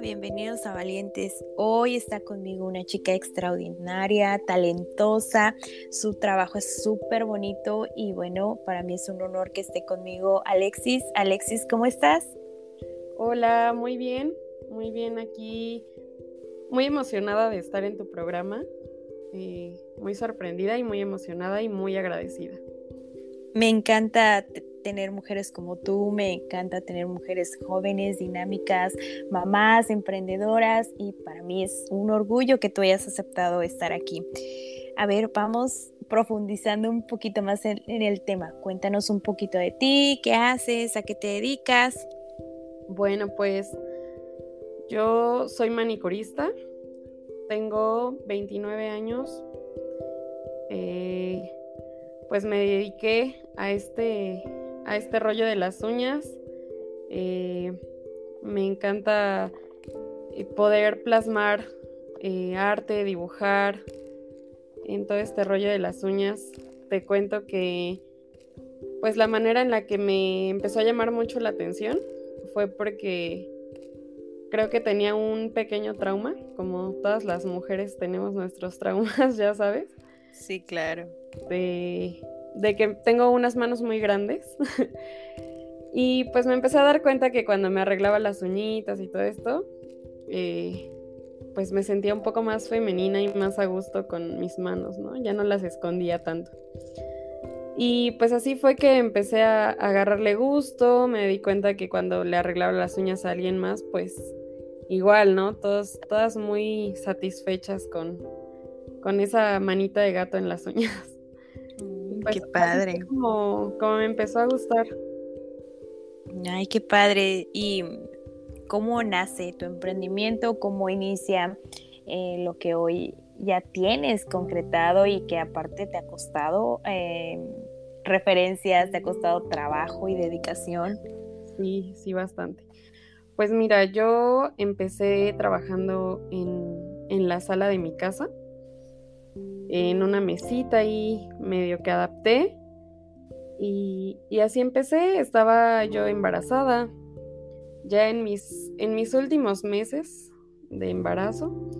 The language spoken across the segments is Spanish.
Bienvenidos a Valientes. Hoy está conmigo una chica extraordinaria, talentosa, su trabajo es súper bonito y bueno, para mí es un honor que esté conmigo Alexis. Alexis, ¿cómo estás? Hola, muy bien, muy bien aquí, muy emocionada de estar en tu programa, eh, muy sorprendida y muy emocionada y muy agradecida. Me encanta tener mujeres como tú, me encanta tener mujeres jóvenes, dinámicas, mamás, emprendedoras y para mí es un orgullo que tú hayas aceptado estar aquí. A ver, vamos profundizando un poquito más en, el tema. Cuéntanos un poquito de ti, qué haces, a qué te dedicas. Bueno, pues yo soy manicurista, tengo 29 años. Eh, pues me dediqué a este a este rollo de las uñas. Eh, me encanta eh, poder plasmar eh, arte, dibujar en todo este rollo de las uñas. Te cuento que pues la manera en la que me empezó a llamar mucho la atención fue porque creo que tenía un pequeño trauma, como todas las mujeres tenemos nuestros traumas, ya sabes. Sí, claro. De de que tengo unas manos muy grandes. y pues me empecé a dar cuenta que cuando me arreglaba las uñitas y todo esto, eh, pues me sentía un poco más femenina y más a gusto con mis manos, ¿no? Ya no las escondía tanto. Y pues así fue que empecé a agarrarle gusto, me di cuenta que cuando le arreglaba las uñas a alguien más, pues igual, ¿no? Todos, todas muy satisfechas con, con esa manita de gato en las uñas. Pues, qué padre. Como, como me empezó a gustar. Ay, qué padre. ¿Y cómo nace tu emprendimiento? ¿Cómo inicia eh, lo que hoy ya tienes concretado y que aparte te ha costado eh, referencias, te ha costado trabajo y dedicación? Sí, sí, bastante. Pues mira, yo empecé trabajando en, en la sala de mi casa en una mesita y medio que adapté. Y, así empecé, estaba yo embarazada, ya en mis, en mis últimos meses de embarazo,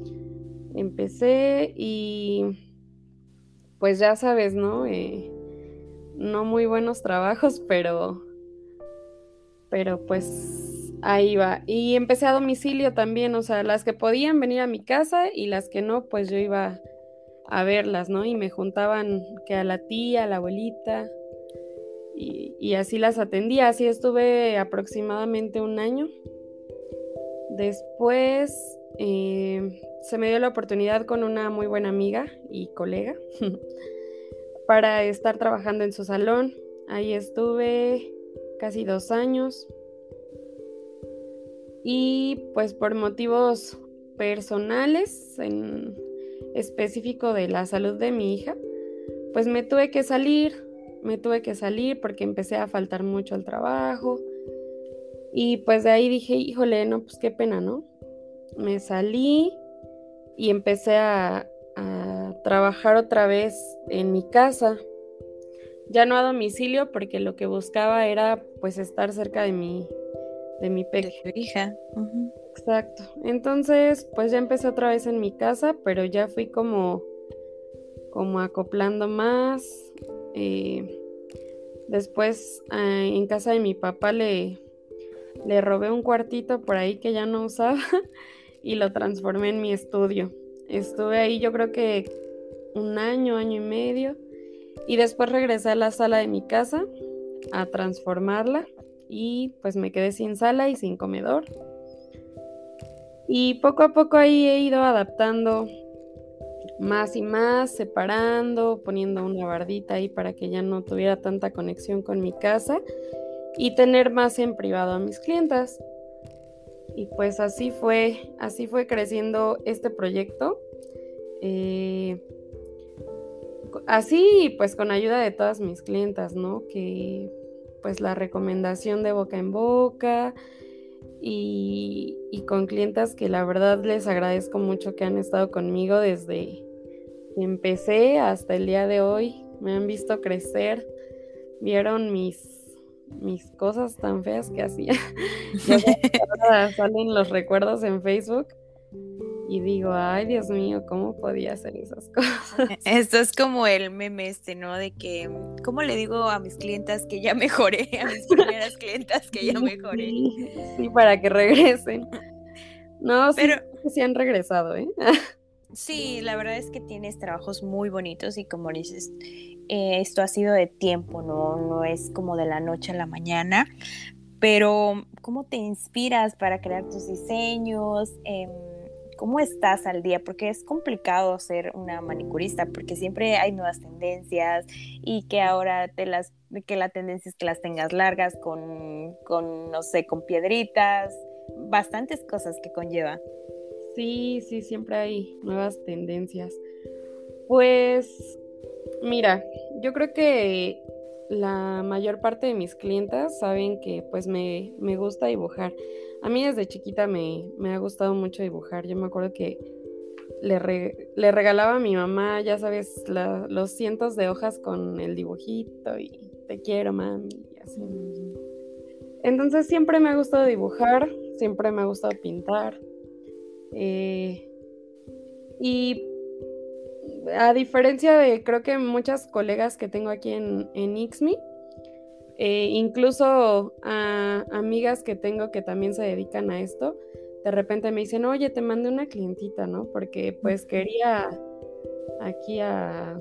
empecé y pues ya sabes, ¿no? Eh, no muy buenos trabajos, pero, pero pues ahí va. Y empecé a domicilio también, o sea, las que podían venir a mi casa y las que no, pues yo iba a verlas, ¿no? Y me juntaban que a la tía, a la abuelita, y, así las atendía. Así estuve aproximadamente un año. Después eh, se me dio la oportunidad con una muy buena amiga y colega para estar trabajando en su salón. Ahí estuve casi dos años. Y pues por motivos personales, en, específico de la salud de mi hija, pues me tuve que salir, me tuve que salir porque empecé a faltar mucho al trabajo. Y pues de ahí dije, híjole, no, pues qué pena, ¿no? Me salí y empecé a, trabajar otra vez en mi casa. Ya no a domicilio porque lo que buscaba era pues estar cerca de mi, de mi hija. Exacto. Entonces, pues ya empecé otra vez en mi casa, pero ya fui como, como acoplando más. Eh, después, ah, en casa de mi papá le, le robé un cuartito por ahí que ya no usaba y lo transformé en mi estudio. Estuve ahí yo creo que un año, año y medio. Y después regresé a la sala de mi casa a transformarla y pues me quedé sin sala y sin comedor. Y poco a poco ahí he ido adaptando más y más, separando, poniendo una bardita ahí para que ya no tuviera tanta conexión con mi casa y tener más en privado a mis clientas. Y pues así fue, así fue creciendo este proyecto. Eh, así pues con ayuda de todas mis clientas, ¿no? Que pues la recomendación de boca en boca y, y con clientas que la verdad les agradezco mucho que han estado conmigo desde que empecé hasta el día de hoy. Me han visto crecer, vieron mis mis cosas tan feas que hacía. ya salen los recuerdos en Facebook y digo, ay Dios mío, ¿cómo podía hacer esas cosas? Esto es como el meme este, ¿no? De que, ¿cómo le digo a mis clientas que ya mejoré? A mis primeras clientas que ya mejoré. Sí, para que regresen. No, pero sí han regresado, ¿eh? Sí, la verdad es que tienes trabajos muy bonitos y como dices, eh, esto ha sido de tiempo, ¿no? No es como de la noche a la mañana, pero ¿cómo te inspiras para crear tus diseños? Em, ¿Cómo estás al día? Porque es complicado ser una manicurista, porque siempre hay nuevas tendencias y que ahora te las, que la tendencia es que las tengas largas con, con no sé, con piedritas, bastantes cosas que conlleva. Sí, sí, siempre hay nuevas tendencias. Pues Mira, yo creo que la mayor parte de mis clientas saben que pues me, gusta dibujar. A mí desde chiquita me, ha gustado mucho dibujar. Yo me acuerdo que le, regalaba a mi mamá, ya sabes, los cientos de hojas con el dibujito y te quiero, mami, y así. Entonces siempre me ha gustado dibujar, siempre me ha gustado pintar. Eh, y a diferencia de creo que muchas colegas que tengo aquí en, en Ixmi, eh, incluso a amigas que tengo que también se dedican a esto, de repente me dicen, oye, te mandé una clientita, ¿no? Porque pues quería aquí a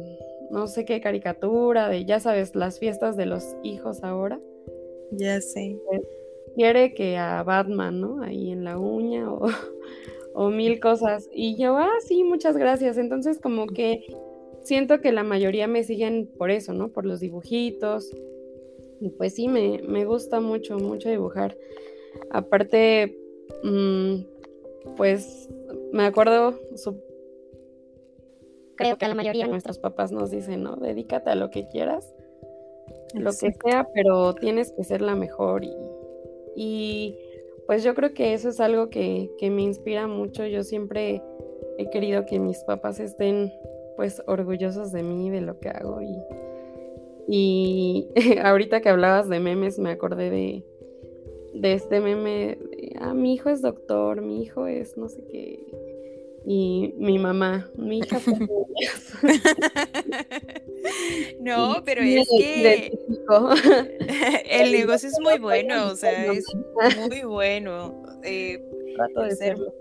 no sé qué caricatura, de ya sabes, las fiestas de los hijos ahora. Ya sé. Pues, quiere que a Batman, ¿no? Ahí en la uña o o mil cosas. Y yo, ah, sí, muchas gracias. Entonces como que siento que la mayoría me siguen por eso, ¿no? Por los dibujitos. Y pues sí, me, me gusta mucho, mucho dibujar. Aparte, mm, pues me acuerdo, creo que la mayoría de nuestros papás nos dicen, ¿no? Dedícate a lo que quieras, lo que sea, pero tienes que ser la mejor y, y pues yo creo que eso es algo que, me inspira mucho. Yo siempre he querido que mis papás estén pues orgullosos de mí, de lo que hago. Y, y ahorita que hablabas de memes, me acordé de, de este meme, ah, mi hijo es doctor, mi hijo es no sé qué. Y mi mamá, mi hija No, pero es que el negocio es muy bueno, o sea, es muy bueno. Eh, Trato de serlo.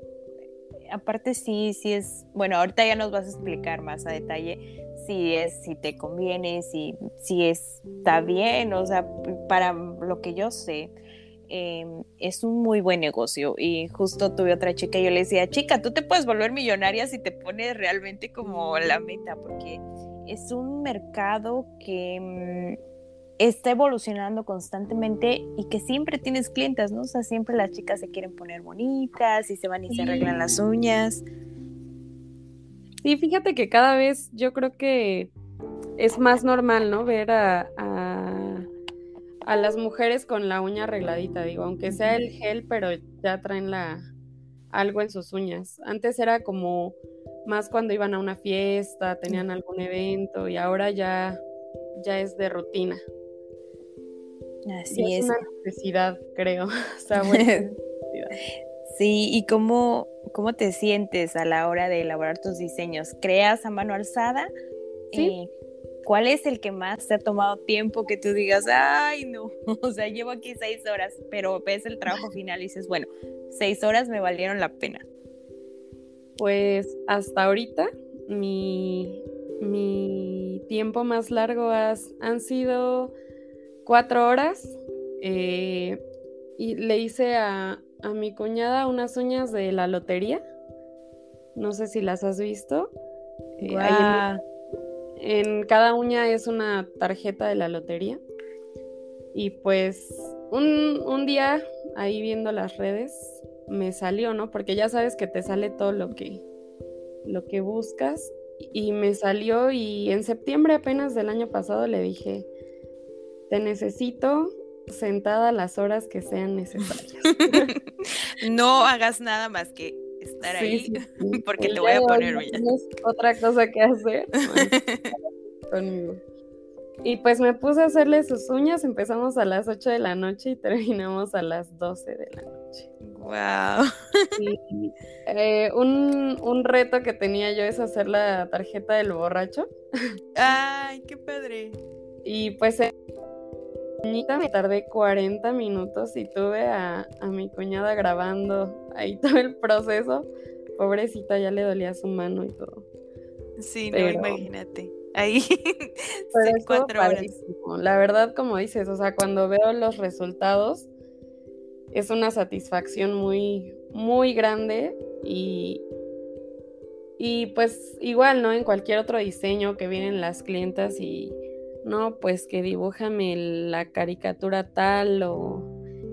Aparte sí, sí es, bueno, ahorita ya nos vas a explicar más a detalle si es, si te conviene, si, si está bien, o sea, para lo que yo sé, em, es un muy buen negocio. Y justo tuve otra chica y yo le decía, chica, tú te puedes volver millonaria si te pones realmente como la meta, porque es un mercado que mm, está evolucionando constantemente y que siempre tienes clientes, ¿no? O sea, siempre las chicas se quieren poner bonitas y se van y se arreglan las uñas. Sí, fíjate que cada vez yo creo que es más normal, ¿no? Ver a, a, las mujeres con la uña arregladita, digo, aunque sea el gel, pero ya traen la algo en sus uñas. Antes era como más cuando iban a una fiesta, tenían algún evento y ahora ya, ya es de rutina. Así es. Es una necesidad, creo. sí, ¿y cómo, cómo te sientes a la hora de elaborar tus diseños? ¿Creas a mano alzada? Sí. Eh, ¿Cuál es el que más te ha tomado tiempo que tú digas, ay, no, o sea, llevo aquí seis horas, pero ves el trabajo final y dices, bueno, seis horas me valieron la pena? Pues hasta ahorita mi, mi tiempo más largo has, han sido cuatro horas eh, y le hice a, a mi cuñada unas uñas de la lotería. No sé si las has visto. Eh, en, en, cada uña es una tarjeta de la lotería. Y pues un, un, día ahí viendo las redes me salió, ¿no? Porque ya sabes que te sale todo lo que, lo que buscas. Y me salió y en septiembre apenas del año pasado le dije, te necesito sentada las horas que sean necesarias. no hagas nada más que estar ahí porque te voy a poner otra cosa que hacer conmigo. Y pues me puse a hacerle sus uñas, empezamos a las 8 de la noche y terminamos a las 12 de la noche. Wow. Eh, un, un, reto que tenía yo es hacer la tarjeta del borracho. Ay, qué padre. Y pues eh, me tardé 40 minutos y tuve a, mi cuñada grabando ahí todo el proceso. Pobrecita, ya le dolía su mano y todo. Sí, no, imagínate. Ahí, cuatro horas. La verdad, como dices, o sea, cuando veo los resultados, es una satisfacción muy, muy grande y, y pues igual, ¿no? En cualquier otro diseño que vienen las clientas y no, pues que dibújame la caricatura tal o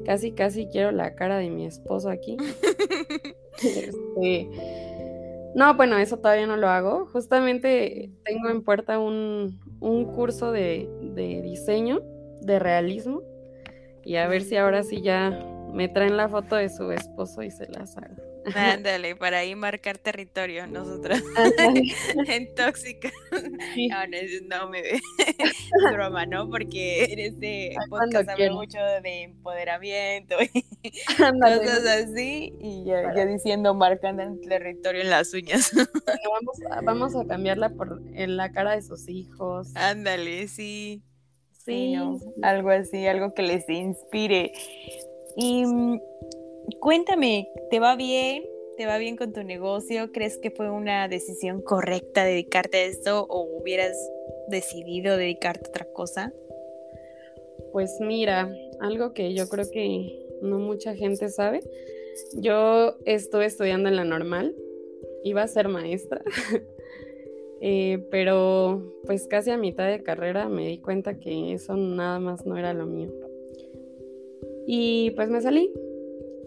casi casi quiero la cara de mi esposo aquí. Este, no, bueno, eso todavía no lo hago. Justamente tengo en puerta un, curso de, de diseño, de realismo, y a ver si ahora sí ya me traen la foto de su esposo y se las hago. Ándale, para ahí marcar territorio nosotros. en tóxica. No, no, me ve. broma, ¿no? Porque en este podcast habla mucho de empoderamiento y cosas así. Y ya, diciendo marcando el territorio en las uñas. vamos, a, vamos a cambiarla por en la cara de sus hijos. Ándale, sí. Sí, algo así, algo que les inspire. Y mm, cuéntame, ¿te va bien? ¿Te va bien con tu negocio? ¿Crees que fue una decisión correcta dedicarte a esto o hubieras decidido dedicarte a otra cosa? Pues mira, algo que yo creo que no mucha gente sabe. Yo estuve estudiando en la normal, iba a ser maestra, eh, pero pues casi a mitad de carrera me di cuenta que eso nada más no era lo mío. Y pues me salí,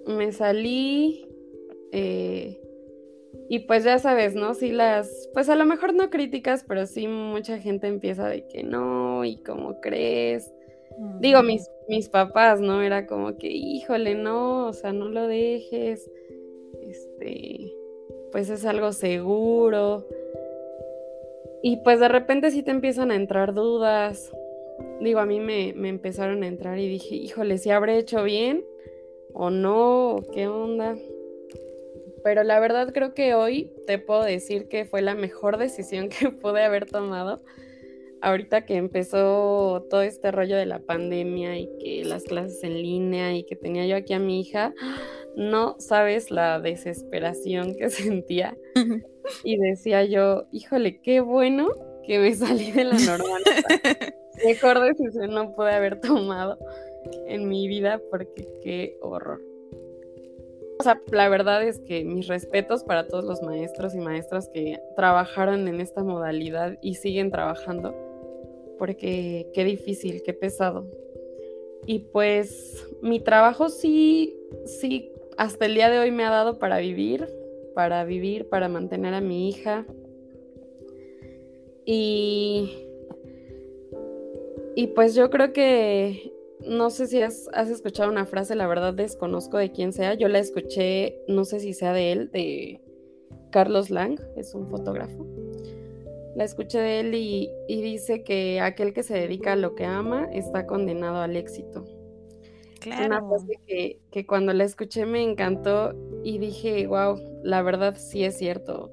me salí eh, y pues ya sabes, ¿no? Si las, pues a lo mejor no críticas, pero sí mucha gente empieza de que no, y cómo crees. Digo, mis, mis papás, ¿no? Era como que, híjole, no, o sea, no lo dejes. Este, pues es algo seguro. Y pues de repente sí te empiezan a entrar dudas. Digo, a mí me, me empezaron a entrar y dije, híjole, si habré hecho bien o no, qué onda. Pero la verdad creo que hoy te puedo decir que fue la mejor decisión que pude haber tomado. Ahorita que empezó todo este rollo de la pandemia y que las clases en línea y que tenía yo aquí a mi hija, no sabes la desesperación que sentía. Y decía yo, híjole, qué bueno que me salí de la normal. Mejor decisión no pude haber tomado en mi vida porque qué horror. O sea, la verdad es que mis respetos para todos los maestros y maestras que trabajaron en esta modalidad y siguen trabajando, porque qué difícil, qué pesado. Y pues mi trabajo sí, sí, hasta el día de hoy me ha dado para vivir, para vivir, para mantener a mi hija. Y, y pues yo creo que no sé si has, escuchado una frase, la verdad desconozco de quién sea. Yo la escuché, no sé si sea de él, de Carlos Lang, es un fotógrafo. La escuché de él y, dice que aquel que se dedica a lo que ama está condenado al éxito. Claro. Una frase que, que cuando la escuché me encantó y dije, wow, la verdad sí es cierto.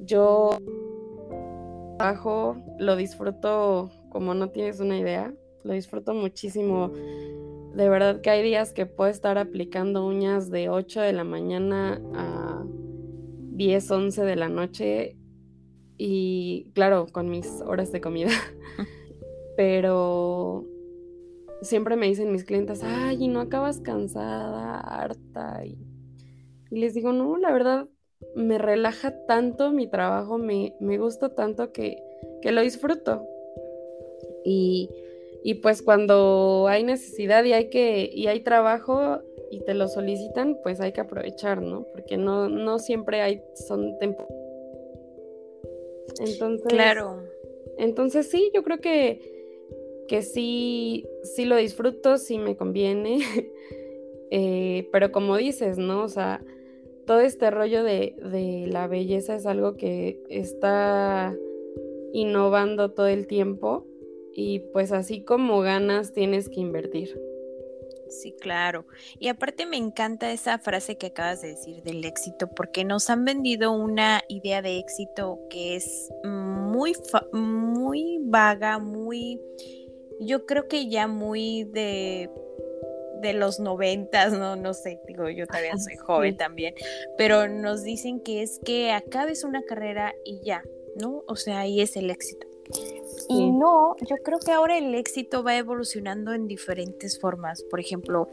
Yo trabajo, lo disfruto como no tienes una idea lo disfruto muchísimo. De verdad que hay días que puedo estar aplicando uñas de 8 de la mañana a 10, 11 de la noche y claro, con mis horas de comida. Pero siempre me dicen mis clientes, ay, y no acabas cansada, harta. Y, les digo, no, la verdad, me relaja tanto mi trabajo, me, me gusta tanto que, que lo disfruto. Y, y, pues cuando hay necesidad y hay que, y hay trabajo y te lo solicitan, pues hay que aprovechar, ¿no? Porque no, no siempre hay, son tiempo. Entonces. Claro. Entonces sí, yo creo que, que sí, sí lo disfruto, sí me conviene. Eh, pero como dices, ¿no? O sea, todo este rollo de, de la belleza es algo que está innovando todo el tiempo y pues así como ganas tienes que invertir. Sí, claro. Y aparte me encanta esa frase que acabas de decir del éxito, porque nos han vendido una idea de éxito que es muy, muy vaga, muy, yo creo que ya muy de de los noventas, no, no sé, digo, yo todavía soy joven también, pero nos dicen que es que acabes una carrera y ya, ¿no? O sea, ahí es el éxito. Y no, yo creo que ahora el éxito va evolucionando en diferentes formas. Por ejemplo,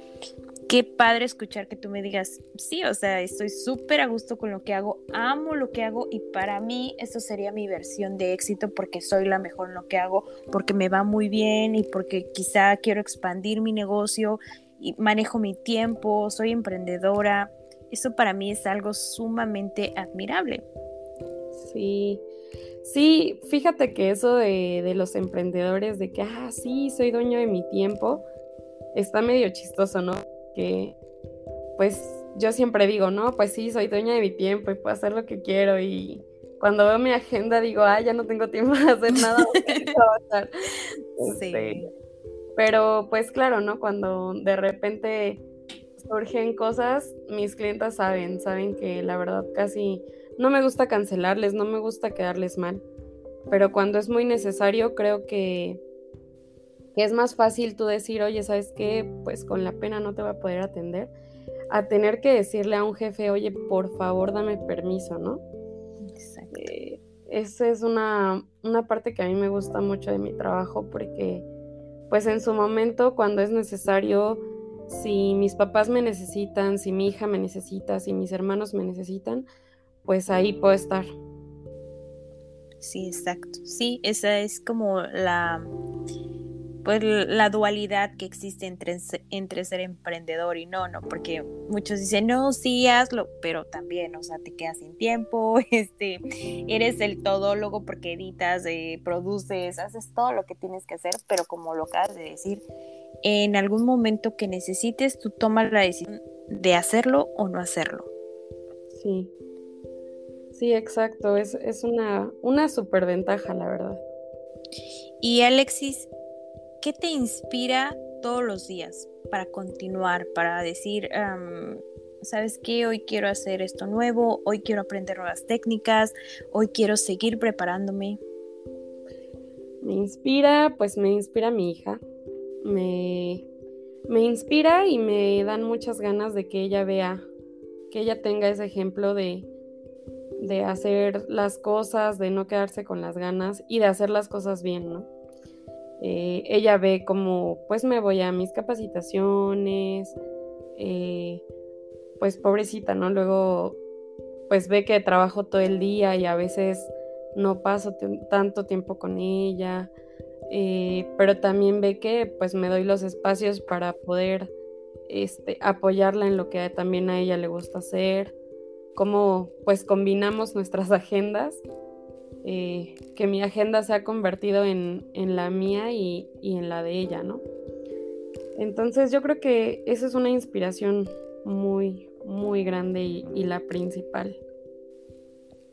qué padre escuchar que tú me digas, sí, o sea, estoy súper a gusto con lo que hago, amo lo que hago y para mí eso sería mi versión de éxito porque soy la mejor en lo que hago, porque me va muy bien y porque quizá quiero expandir mi negocio y manejo mi tiempo, soy emprendedora. Eso para mí es algo sumamente admirable. Sí, Sí, fíjate que eso de, los emprendedores, de que, ah, sí, soy dueño de mi tiempo, está medio chistoso, ¿no? Que, pues, yo siempre digo, no, pues sí, soy dueña de mi tiempo y puedo hacer lo que quiero y cuando veo mi agenda digo, ah, ya no tengo tiempo de hacer nada. sí. Este, pero pues claro, ¿no? Cuando de repente surgen cosas, mis clientes saben, saben que la verdad casi no me gusta cancelarles, no me gusta quedarles mal, pero cuando es muy necesario creo que, es más fácil tú decir, oye, ¿sabes qué? Pues con la pena no te voy a poder atender, a tener que decirle a un jefe, oye, por favor dame permiso, ¿no? Exacto. Eh, esa es una, una parte que a mí me gusta mucho de mi trabajo porque pues en su momento cuando es necesario, si mis papás me necesitan, si mi hija me necesita, si mis hermanos me necesitan, pues ahí puedo estar. Sí, exacto. Sí, esa es como la pues la dualidad que existe entre, entre ser emprendedor y no, ¿no? Porque muchos dicen, no, sí, hazlo, pero también, o sea, te quedas sin tiempo, este, eres el todólogo porque editas, eh, produces, haces todo lo que tienes que hacer, pero como lo acabas de decir, en algún momento que necesites, tú tomas la decisión de hacerlo o no hacerlo. Sí. Sí, exacto, es, es una, una superventaja, la verdad. Y Alexis, ¿qué te inspira todos los días para continuar, para decir, ¿sabes qué? Hoy quiero hacer esto nuevo, hoy quiero aprender nuevas técnicas, hoy quiero seguir preparándome. Me inspira, pues me inspira mi hija, me, me inspira y me dan muchas ganas de que ella vea, que ella tenga ese ejemplo de, de hacer las cosas, de no quedarse con las ganas y de hacer las cosas bien, ¿no? Eh, ella ve como, pues me voy a mis capacitaciones, eh, pues pobrecita, ¿no? Luego, pues ve que trabajo todo el día y a veces no paso tanto tiempo con ella, eh, pero también ve que pues me doy los espacios para poder este, apoyarla en lo que también a ella le gusta hacer cómo pues combinamos nuestras agendas, eh, que mi agenda se ha convertido en, la mía y, en la de ella, ¿no? Entonces yo creo que esa es una inspiración muy, muy grande y, y la principal.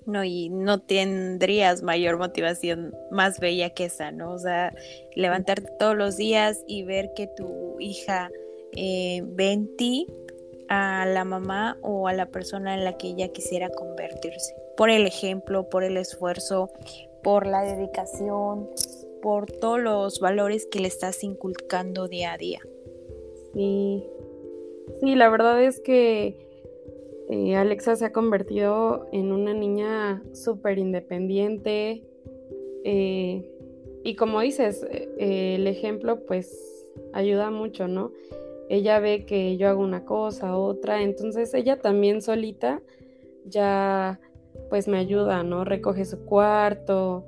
No, y no tendrías mayor motivación más bella que esa, ¿no? O sea, levantarte todos los días y ver que tu hija eh, ve en ti a la mamá o a la persona en la que ella quisiera convertirse. Por el ejemplo, por el esfuerzo, por la dedicación, por todos los valores que le estás inculcando día a día. Sí, sí la verdad es que eh, Alexa se ha convertido en una niña súper independiente. Eh, y como dices, eh, el ejemplo pues ayuda mucho, ¿no? Ella ve que yo hago una cosa, otra, entonces ella también solita ya pues me ayuda, ¿no? Recoge su cuarto,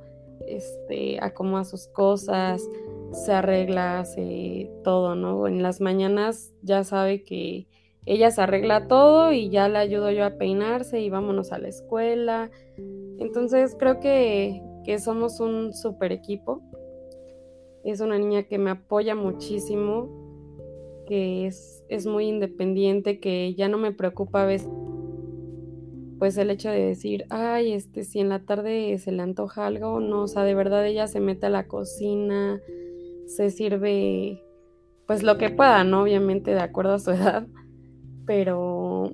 este, acomoda sus cosas, se arregla, hace todo, ¿no? En las mañanas ya sabe que ella se arregla todo y ya le ayudo yo a peinarse y vámonos a la escuela. Entonces creo que, que somos un super equipo. Es una niña que me apoya muchísimo, que es, es muy independiente, que ya no me preocupa a veces pues el hecho de decir, ay, este, si en la tarde se le antoja algo, no, o sea, de verdad ella se mete a la cocina, se sirve, pues lo que pueda, ¿no? Obviamente de acuerdo a su edad, pero,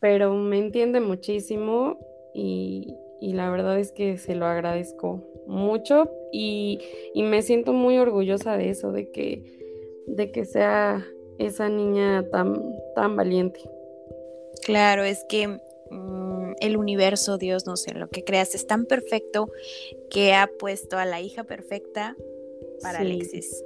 pero me entiende muchísimo y, y la verdad es que se lo agradezco mucho y, y, me siento muy orgullosa de eso, de que, de que sea esa niña tan, tan valiente. Claro, es que Mm, el universo, Dios, no sé, lo que creas es tan perfecto que ha puesto a la hija perfecta para Alexis.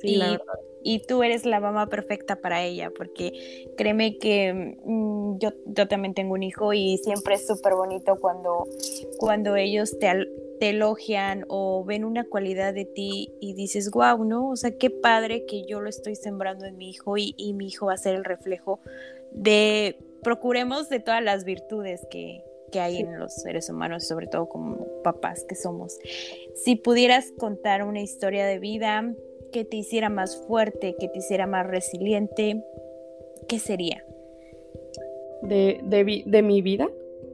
Sí, y, y, tú eres la mamá perfecta para ella, porque créeme que mm, yo, yo también tengo un hijo y siempre es súper bonito cuando, cuando ellos te, te elogian o ven una cualidad de ti y dices, wow, ¿no? O sea, qué padre que yo lo estoy sembrando en mi hijo y, y mi hijo va a ser el reflejo de procuremos de todas las virtudes que, hay en los seres humanos, sobre todo como papás que somos. Si pudieras contar una historia de vida que te hiciera más fuerte, que te hiciera más resiliente, ¿qué sería? ¿De, de, mi vida?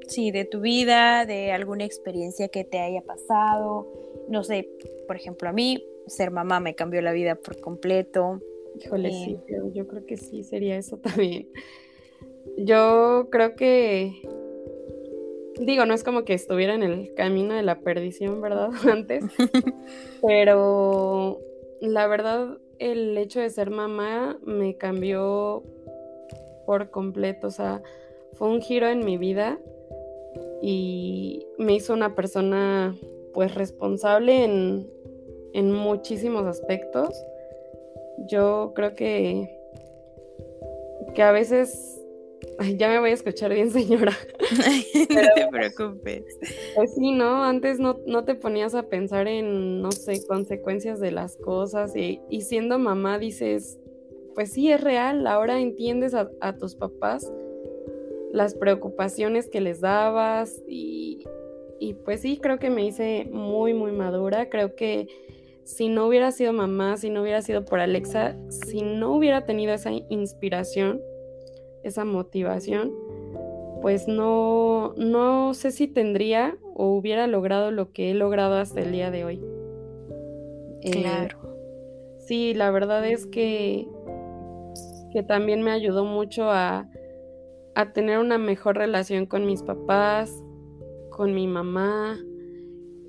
Sí, de tu vida, de alguna experiencia que te haya pasado. No sé, por ejemplo, a mí ser mamá me cambió la vida por completo. Híjole, sí, eh, yo creo que sí sería eso también. Yo creo que, digo, no es como que estuviera en el camino de la perdición, ¿verdad? Antes, pero la verdad, el hecho de ser mamá me cambió por completo, o sea, fue un giro en mi vida y me hizo una persona pues responsable en, en muchísimos aspectos. Yo creo que, que a veces ya me voy a escuchar bien, señora. no te preocupes. Pues sí, ¿no? Antes no, no, te ponías a pensar en, no sé, consecuencias de las cosas y, siendo mamá dices, pues sí, es real, ahora entiendes a, tus papás las preocupaciones que les dabas y, y pues sí, creo que me hice muy, muy madura. Creo que si no hubiera sido mamá, si no hubiera sido por Alexa, si no hubiera tenido esa inspiración, esa motivación, pues no, no sé si tendría o hubiera logrado lo que he logrado hasta el día de hoy. Eh, claro. sí, la verdad es que, que también me ayudó mucho a, a tener una mejor relación con mis papás, con mi mamá,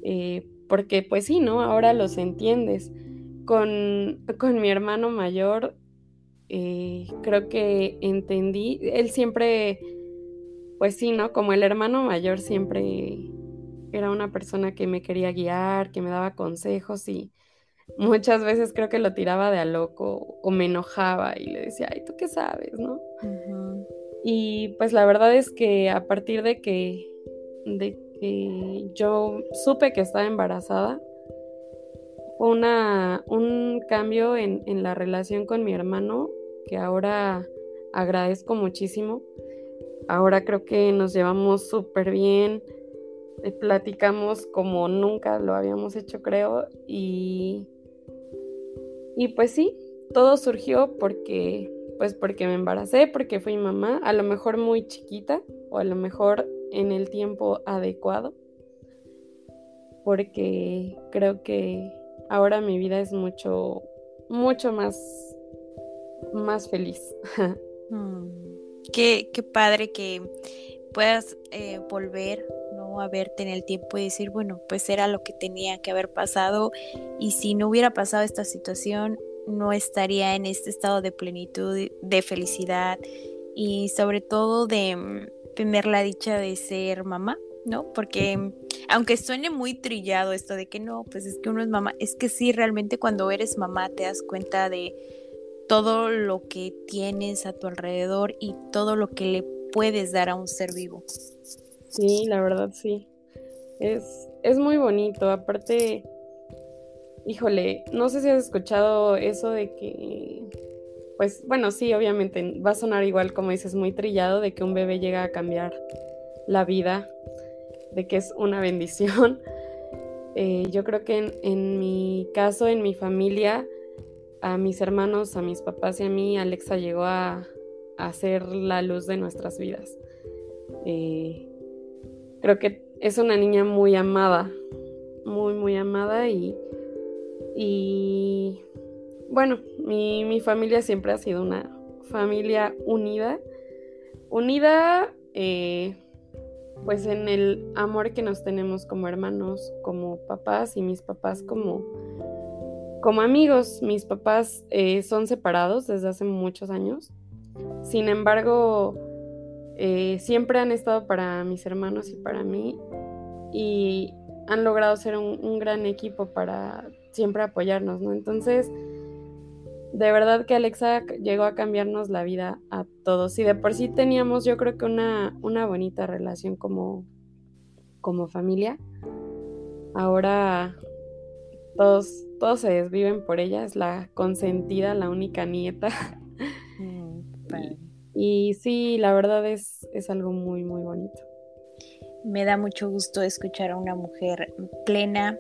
eh, porque pues sí, ¿no? Ahora los entiendes. Con, con mi hermano mayor eh, creo que entendí, él siempre, pues sí, ¿no? Como el hermano mayor siempre era una persona que me quería guiar, que me daba consejos y muchas veces creo que lo tiraba de a loco o me enojaba y le decía, ay, ¿tú qué sabes, no? Y pues la verdad es que a partir de que, de que yo supe que estaba embarazada, fue un cambio en, en la relación con mi hermano que ahora agradezco muchísimo. Ahora creo que nos llevamos súper bien, eh, platicamos como nunca lo habíamos hecho, creo, y, y pues sí, todo surgió porque, pues porque me embaracé, porque fui mamá, a lo mejor muy chiquita o a lo mejor en el tiempo adecuado, porque creo que ahora mi vida es mucho, mucho más más feliz. Mm, qué, qué, padre que puedas eh, volver ¿no? a verte en el tiempo y decir, bueno, pues era lo que tenía que haber pasado y si no hubiera pasado esta situación, no estaría en este estado de plenitud, de felicidad y sobre todo de mm, tener la dicha de ser mamá, ¿no? Porque aunque suene muy trillado esto de que no, pues es que uno es mamá, es que sí, realmente cuando eres mamá te das cuenta de todo lo que tienes a tu alrededor y todo lo que le puedes dar a un ser vivo. Sí, la verdad sí. Es, es muy bonito. Aparte, híjole, no sé si has escuchado eso de que, pues bueno, sí, obviamente va a sonar igual como dices, muy trillado de que un bebé llega a cambiar la vida, de que es una bendición. Eh, yo creo que en, mi caso, en mi familia, a mis hermanos, a mis papás y a mí, Alexa llegó a, a ser la luz de nuestras vidas. Eh, creo que es una niña muy amada, muy, muy amada y, y bueno, mi, mi familia siempre ha sido una familia unida, unida eh, pues en el amor que nos tenemos como hermanos, como papás y mis papás como, como amigos. Mis papás eh, son separados desde hace muchos años. Sin embargo, eh, siempre han estado para mis hermanos y para mí y han logrado ser un, gran equipo para siempre apoyarnos, ¿no? Entonces, de verdad que Alexa llegó a cambiarnos la vida a todos. Y de por sí teníamos, yo creo que una, una bonita relación como, como familia. Ahora todos, todos se desviven por ella, es la consentida, la única nieta. Mm, y, sí, la verdad es, es algo muy, muy bonito. Me da mucho gusto escuchar a una mujer plena,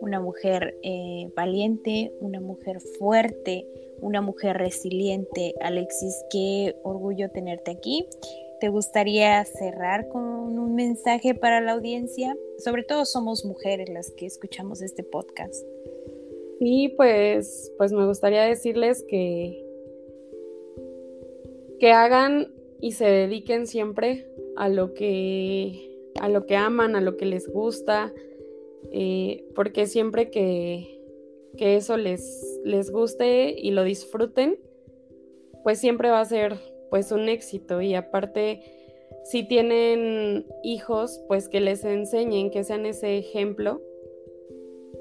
una mujer eh, valiente, una mujer fuerte, una mujer resiliente. Alexis, qué orgullo tenerte aquí. ¿Te gustaría cerrar con un mensaje para la audiencia? Sobre todo somos mujeres las que escuchamos este podcast. Sí, pues, pues me gustaría decirles que, que hagan y se dediquen siempre a lo que, a lo que aman, a lo que les gusta, eh, porque siempre que, que eso les, les guste y lo disfruten, pues siempre va a ser pues un éxito y aparte si tienen hijos, pues que les enseñen, que sean ese ejemplo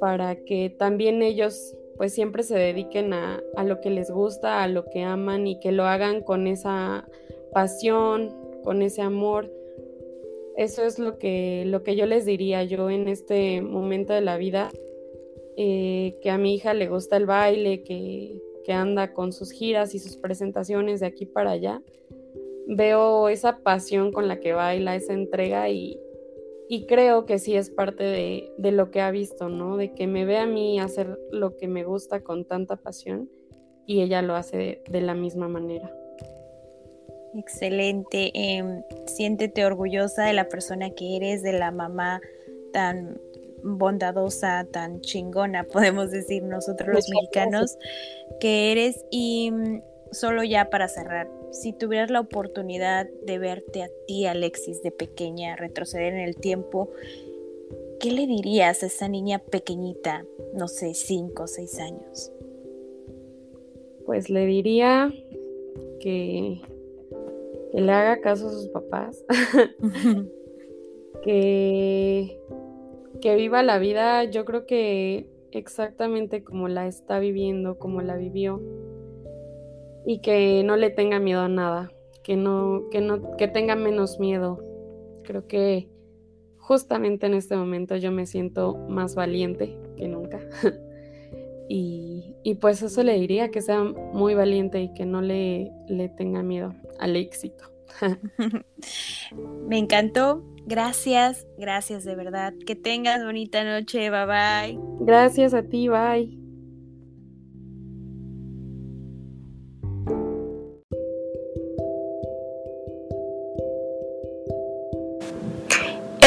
para que también ellos pues siempre se dediquen a, a, lo que les gusta, a lo que aman y que lo hagan con esa pasión, con ese amor. Eso es lo que, lo que yo les diría yo en este momento de la vida. Eh, que a mi hija le gusta el baile, que, anda con sus giras y sus presentaciones de aquí para allá. Veo esa pasión con la que baila, esa entrega y, creo que sí es parte de, lo que ha visto, ¿no? De que me ve a mí hacer lo que me gusta con tanta pasión y ella lo hace de, la misma manera. Excelente. Em, siéntete orgullosa de la persona que eres, de la mamá tan bondadosa, tan chingona, podemos decir nosotros los mexicanos, que eres. Y mm, solo ya para cerrar, si tuvieras la oportunidad de verte a ti, Alexis, de pequeña, retroceder en el tiempo, ¿qué le dirías a esa niña pequeñita, no sé, cinco o seis años? Pues le diría que, que le haga caso a sus papás, que que viva la vida, yo creo que exactamente como la está viviendo, como la vivió, y que no le tenga miedo a nada, que no, que no, que tenga menos miedo. Creo que justamente en este momento yo me siento más valiente que nunca. y, y, pues eso le diría, que sea muy valiente y que no le, le tenga miedo al éxito. me encantó Gracias, gracias de verdad. Que tengas bonita noche. Bye bye. Gracias a ti. Bye.